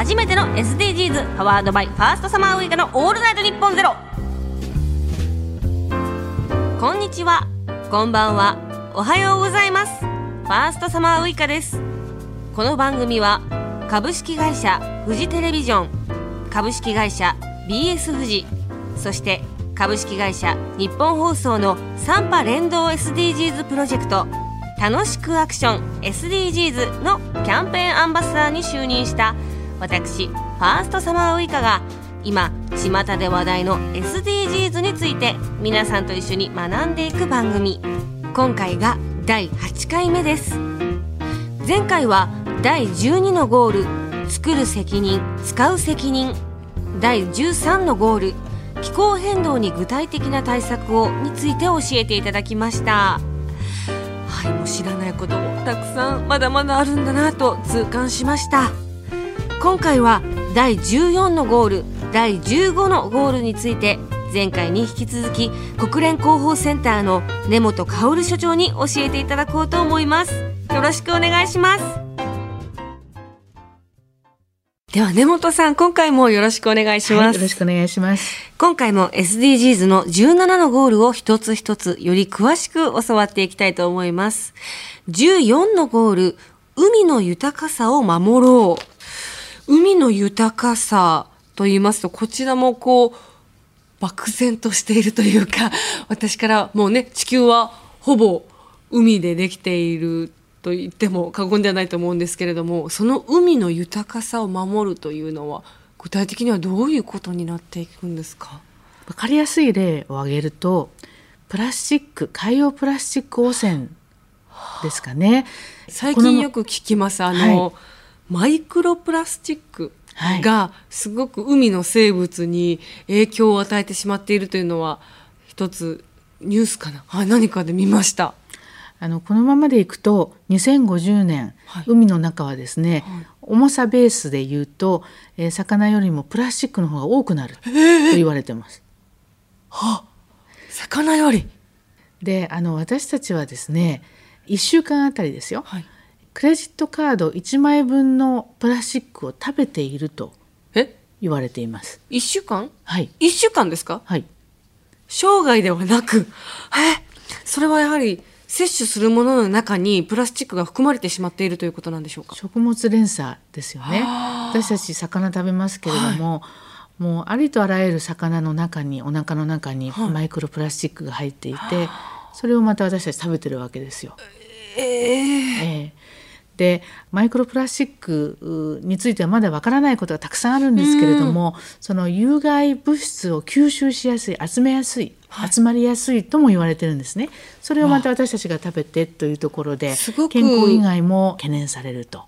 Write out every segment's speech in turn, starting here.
初めての SDGs パワードバイファーストサマーウイカのオールナイトニッポンゼロ。こんにちは。こんばんは。おはようございます。ファーストサマーウイカです。この番組は株式会社フジテレビジョン株式会社 BS フジそして株式会社日本放送のサンパ連動 SDGs プロジェクト楽しくアクション SDGs のキャンペーンアンバサダーに就任した私ファーストサマーウイカが今巷で話題の SDGs について皆さんと一緒に学んでいく番組。今回が第8回目です。前回は第12のゴール作る責任使う責任。第13のゴール気候変動に具体的な対策をについて教えていただきました。はいもう知らないこともたくさんまだまだあるんだなと痛感しました。今回は第14のゴール第15のゴールについて前回に引き続き国連広報センターの根本薫所長に教えていただこうと思います。よろしくお願いします。では根本さん今回もよろしくお願いします、はい、よろしくお願いします。今回も SDGs の17のゴールを一つ一つより詳しく教わっていきたいと思います。14のゴール海の豊かさを守ろう海の豊かさと言いますとこちらもこう漠然としているというか 私からもうね地球はほぼ海でできていると言っても過言ではないと思うんですけれどもその海の豊かさを守るというのは具体的にはどういうことになっていくんですか？分かりやすい例を挙げるとプラスチック海洋プラスチック汚染ですかね。最近よく聞きますあの、はい、マイクロプラスチックがすごく海の生物に影響を与えてしまっているというのは一つニュースかな、はい、何かで見ました。あのこのままでいくと2050年、はい、海の中はですね、はい、重さベースで言うと、えー、魚よりもプラスチックの方が多くなると言われてます。は魚より。であの私たちはですね1週間あたりですよ、はい、クレジットカード1枚分のプラスチックを食べていると言われています。1週間？はい。1週間ですか？はい。生涯ではなく。え？それはやはり摂取するものの中にプラスチックが含まれてしまっているということなんでしょうか？食物連鎖ですよね。私たち魚食べますけれども、はい、もうありとあらゆる魚の中にお腹の中にマイクロプラスチックが入っていて、はい、それをまた私たち食べてるわけですよ。えー、えーでマイクロプラスチックについてはまだわからないことがたくさんあるんですけれども、その有害物質を吸収しやすい集めやすい集まりやすいとも言われてるんですね。それをまた私たちが食べてというところで健康以外も懸念されると。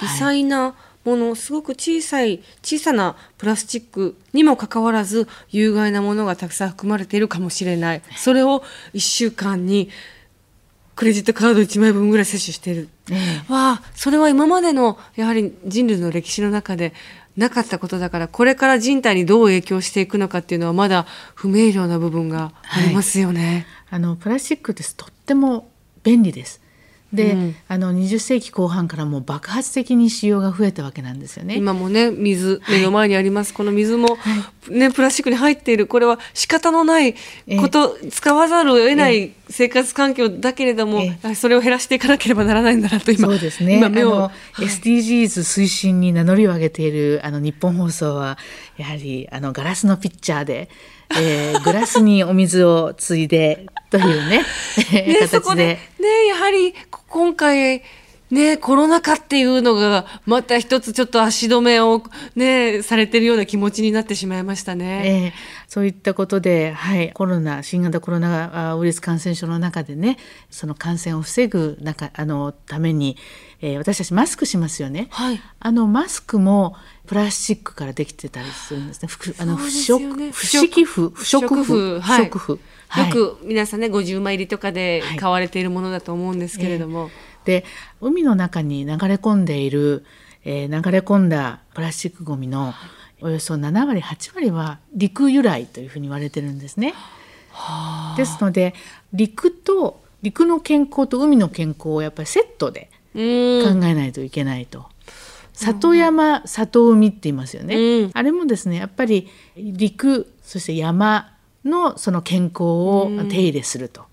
微細なものすごく小さい小さなプラスチックにもかかわらず有害なものがたくさん含まれているかもしれない。それを1週間にクレジットカード1枚分ぐらい摂取している、ええ、わあそれは今までのやはり人類の歴史の中でなかったことだからこれから人体にどう影響していくのかっていうのはまだ不明瞭な部分がありますよね。はい、あのプラスチックですとっても便利です。で、うん、あの20世紀後半からもう爆発的に使用が増えたわけなんですよね。今もね水目の前にあります、はい、この水も、ね、プラスチックに入っている。これは仕方のないこと、使わざるを得ない生活環境だけれども、それを減らしていかなければならないんだなと今そうですね今目を、はい、SDGs 推進に名乗りを上げているあの日本放送はやはりあのガラスのピッチャーで。えー、グラスにお水をついでというねね 形で。ねやはり今回ね、コロナ禍っていうのがまた一つちょっと足止めをね、されてるような気持ちになってしまいましたね。えー、そういったことで、はい、コロナ、新型コロナウイルス感染症の中でね、その感染を防ぐ中、あの、ために、えー、私たちマスクしますよね。はい。あの、マスクもプラスチックからできてたりするんですね。あの、不織、不織布、不織布、不織布。よく皆さんね50枚入りとかで買われているものだと思うんですけれども。はいで海の中に流れ込んでいる、えー、流れ込んだプラスチックごみのおよそ7割8割は陸由来というふうに言われてるんですね。ですので陸と陸の健康と海の健康をやっぱりセットで考えないといけないと。里山里海って言いますよね、うん。あれもですねやっぱり陸そして山のその健康を手入れすると、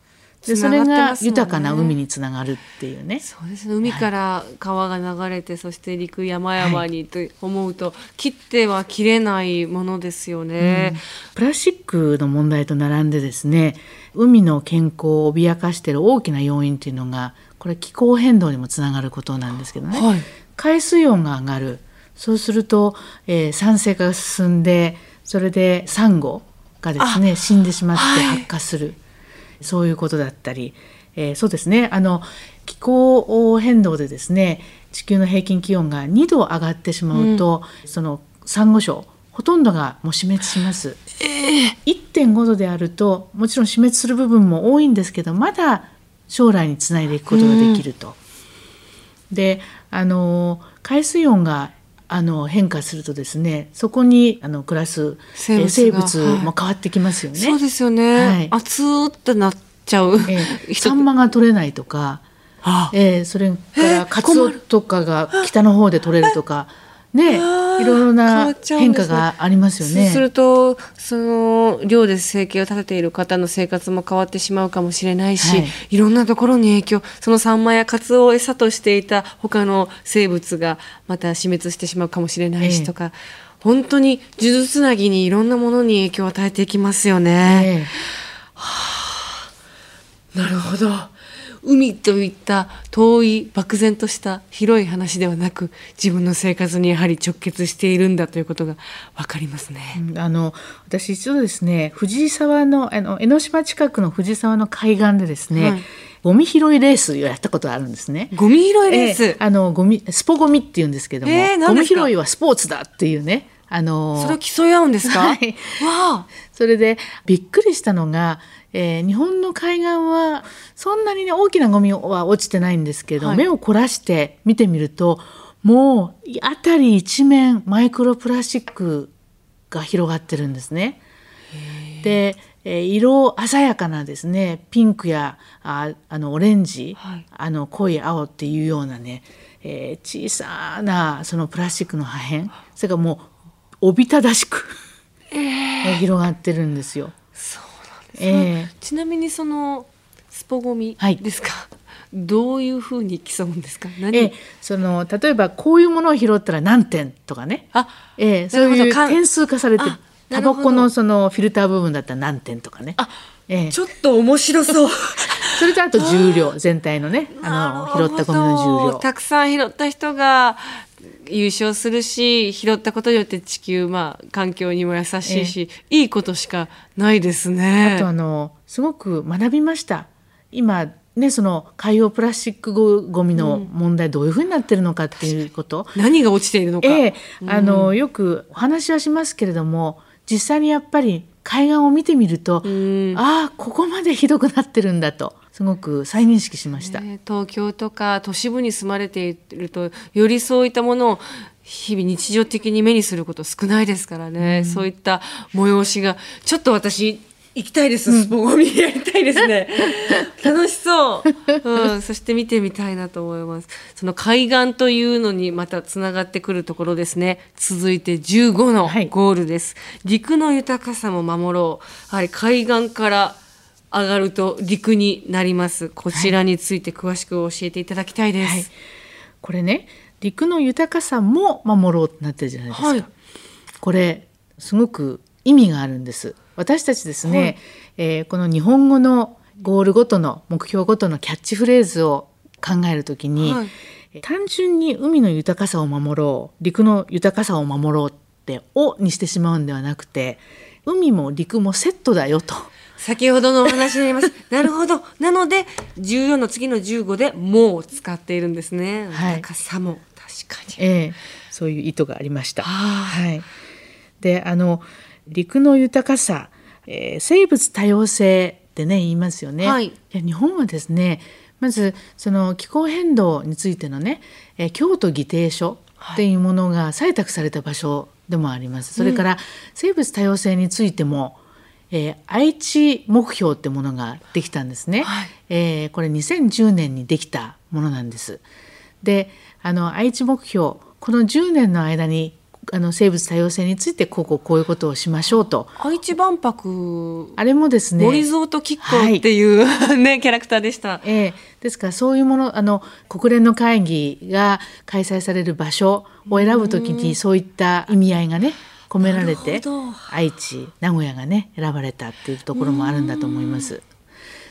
でそれが豊かな海につながるっていうね。そうですね。海から川が流れて、そして陸山々にと思うと、切っては切れないものですよね。プラスチックの問題と並んでですね海の健康を脅かしている大きな要因っていうのがこれ気候変動にもつながることなんですけどね、はい。海水温が上がる。そうすると、えー酸性化が進んでそれでサンゴがですね死んでしまってはい。発火する、そういうことだったり、えーそうですね。あの気候変動でですね地球の平均気温が2度上がってしまうと、そのサンゴ礁ほとんどがもう死滅します。1.5度であるともちろん死滅する部分も多いんですけどまだ将来につないでいくことができると。であの海水温があの変化するとですねそこにあの暮らす生物生物も変わってきますよね。そうですよね。はい熱ーってなっちゃう。えー 人サンマが取れないとか、あえーそれかえーらカツオとかが北の方で取れるとか、ね、いろいろな変化がありますよね。そうするとその漁で生計を立てている方の生活も変わってしまうかもしれないし、はいい、ろんなところに影響そのサンマやカツオを餌としていた他の生物がまた死滅してしまうかもしれないしええとか、本当に数珠つなぎにいろんなものに影響を与えていきますよね。えなるほど。海といった遠い漠然とした広い話ではなく自分の生活にやはり直結しているんだということがわかりますね。うんあの私一度ですね藤沢のあの江ノ島近くの藤沢の海岸でですね、はい。ゴミ拾いレースをやったことがあるんですね。ゴミ拾いレース、ええあのゴミスポゴミっていうんですけども、えー何ゴミ拾いはスポーツだっていうねあのそれを競い合うんですか、はい。わあ。それでびっくりしたのが、えー日本の海岸はそんなにね大きなゴミは落ちてないんですけど、はい。目を凝らして見てみるともう辺り一面マイクロプラスチックが広がってるんですね。で、えー色鮮やかなですねピンクやああのオレンジ、はい。あの濃い青っていうようなね、えー小さなそのプラスチックの破片。それからもうおびただしく、広がってるんですよ。ええ。ちなみにそのスポゴミはい。ですか、どういうふうに競うんですか？何、ええその例えばこういうものを拾ったら何点とかね、あええ、そういう点数化されてタバコのそのフィルター部分だったら何点とかね。あええ、ちょっと面白そう。それとあと重量全体のねあの拾ったゴミの重量。たくさん拾った人が優勝するし拾ったことによって地球まあ環境にも優しいし、いいことしかないですね。あとあのすごく学びました。今ねその海洋プラスチックごゴミの問題どういうふうになってるのかっていうこと、何が落ちているのか。ええ。あのよくお話はしますけれども実際にやっぱり海岸を見てみると、ん。ああここまでひどくなってるんだとすごく再認識しました。ね東京とか都市部に住まれているとよりそういったものを日々日常的に目にすること少ないですからね、そういった催しがちょっと私行きたいです、スポゴミやりたいですね。楽しそう、うん、そして見てみたいなと思います。その海岸というのにまたつながってくるところですね。続いて15のはい。ゴールです、陸の豊かさも守ろう。やはり海岸から上がると陸になりますこちらについて詳しく教えていただきたいです、はいこれね陸の豊かさも守ろうってなってるじゃないですか。はいこれすごく意味があるんです。私たちですね、はいえーこの日本語のゴールごとの目標ごとのキャッチフレーズを考えるときに、はい単純に海の豊かさを守ろう陸の豊かさを守ろうって「を」にしてしまうんではなくて海も陸もセットだよと。先ほどのお話になります。なるほど。なので14の次の15で「も」を使っているんですね。はい。豊かさも確かに。ええ。そういう意図がありました。はい、であの陸の豊かさ、えー生物多様性ってね言いますよね。はい。や日本はですねまずその気候変動についてのね、えー京都議定書っていうものが採択された場所でもあります。それから生物多様性についても、えー愛知目標ってものができたんですね。はい。えーこれ2010年にできたものなんです。であの愛知目標この10年の間にあの生物多様性についてこうこうこういうことをしましょうと。愛知万博。あれもですね森蔵と吉光っていう、はい、ねキャラクターでした、えー、ですからそういうものあの国連の会議が開催される場所を選ぶときにそういった意味合いがね込められて愛知名古屋がね選ばれたっていうところもあるんだと思います。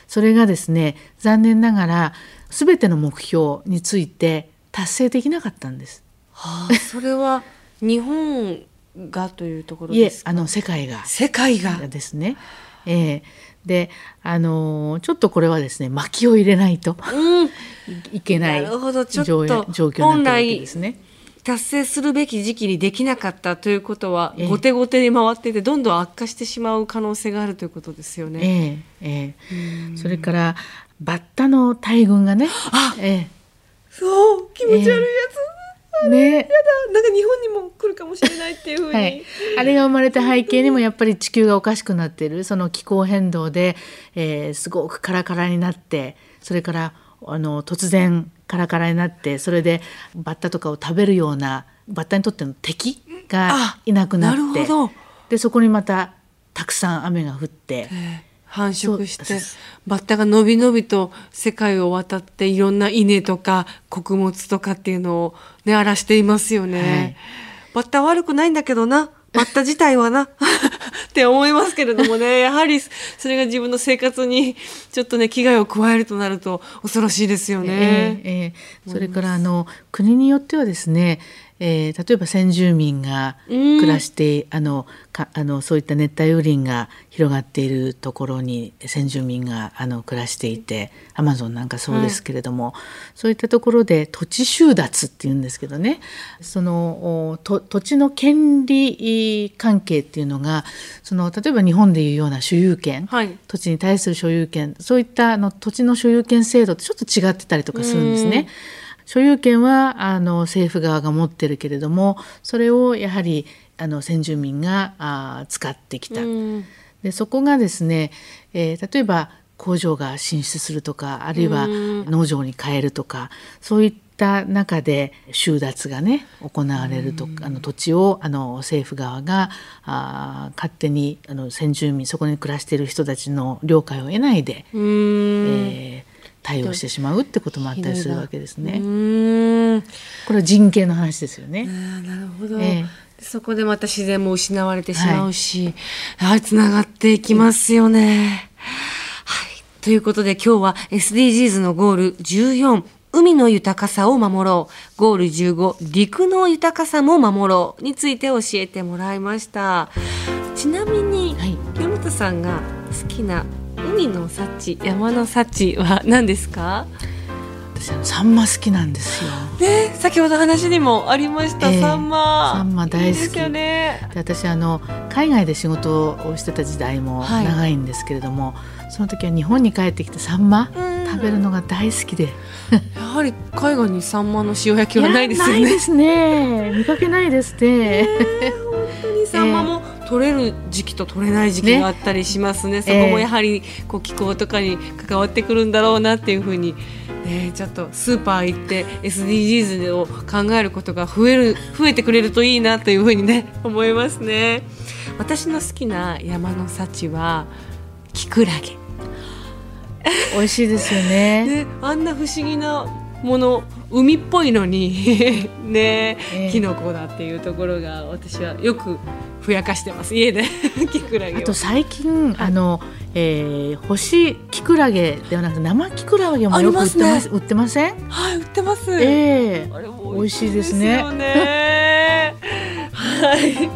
それがですね残念ながら全ての目標について達成できなかったんです。はあ、それは日本がというところですあの世界が世界がですね。えー、であのー、ちょっとこれはですね薪を入れないと、うん、いけない状況になってるわけですね。達成するべき時期にできなかったということは、えー、後手後手に回っていてどんどん悪化してしまう可能性があるということですよね。えー、えー、それからバッタの大群がね。あ、えー、そう気持ち悪いやつ。ね、やだ。なんか日本にも来るかもしれないっていうふうに、はい、あれが生まれた背景にもやっぱり地球がおかしくなっている。その気候変動で、えー、すごくカラカラになってそれからあの突然カラカラになってそれでバッタとかを食べるようなバッタにとっての敵がいなくなってでそこにまたたくさん雨が降って。繁殖してバッタがのびのびと世界を渡っていろんな稲とか穀物とかっていうのをね荒らしていますよね、はい、バッタ悪くないんだけどなバッタ自体はな。って思いますけれどもね。やはりそれが自分の生活にちょっとね危害を加えるとなると恐ろしいですよね。えーえー、それからあの国によってはですねえー、例えば先住民が暮らして、うん、あのかあのそういった熱帯雨林が広がっているところに先住民があの暮らしていてアマゾンなんかそうですけれども、はい、そういったところで土地収奪っていうんですけどね。その土地の権利関係っていうのがその例えば日本でいうような所有権、はい、土地に対する所有権そういったあの土地の所有権制度とちょっと違ってたりとかするんですね。所有権はあの政府側が持ってるけれどもそれをやはりあの先住民があ使ってきた。でそこがですね、えー、例えば工場が進出するとかあるいは農場に変えるとかそういった中で収奪がね行われるとあの土地をあの政府側があ勝手にあの先住民そこに暮らしている人たちの了解を得ないで、えー、対応してしまうってこともあったりするわけですね。これは人権の話ですよね。なるほど、えー、そこでまた自然も失われてしまうし、はい、つながっていきますよね。はい、ということで今日は SDGs のゴール14海の豊かさを守ろう。ゴール15陸の豊かさも守ろうについて教えてもらいました。ちなみに、はい、清本さんが好きな海の幸山の幸は何ですか？私サンマ好きなんですよ。ね、先ほど話にもありました、えー、サンマ。サンマ大好き。いいね、で私あの海外で仕事をしてた時代も長いんですけれども、はい、その時は日本に帰ってきてサンマ食べるのが大好きで。やはり海外にサンマの塩焼きはないですよね。ないですね。見かけないですね。えー、本当にサンマも、えー取れる時期と取れない時期があったりしますね、ね、そこもやはりこう気候とかに関わってくるんだろうなっていうふうに、ね、ちょっとスーパー行って SDGs を考えることが増える増えてくれるといいなというふうにね思いますね。私の好きな山の幸はキクラゲ。美味しいですよね。ねあんな不思議なもの海っぽいのに ね、えー、キノコだっていうところが私はよくふやかしてます。家で キクラゲあと最近、はい、あの、えー、干しキクラゲではなくて生キクラゲもよく売ってます、ね、売ってません？はい売ってます。ええ。ー、あれ美味しいですね。はい。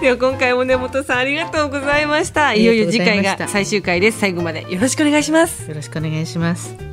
では今回も根本さんありがとうございました。いよいよ次回が最終回です。最後までよろしくお願いします。よろしくお願いします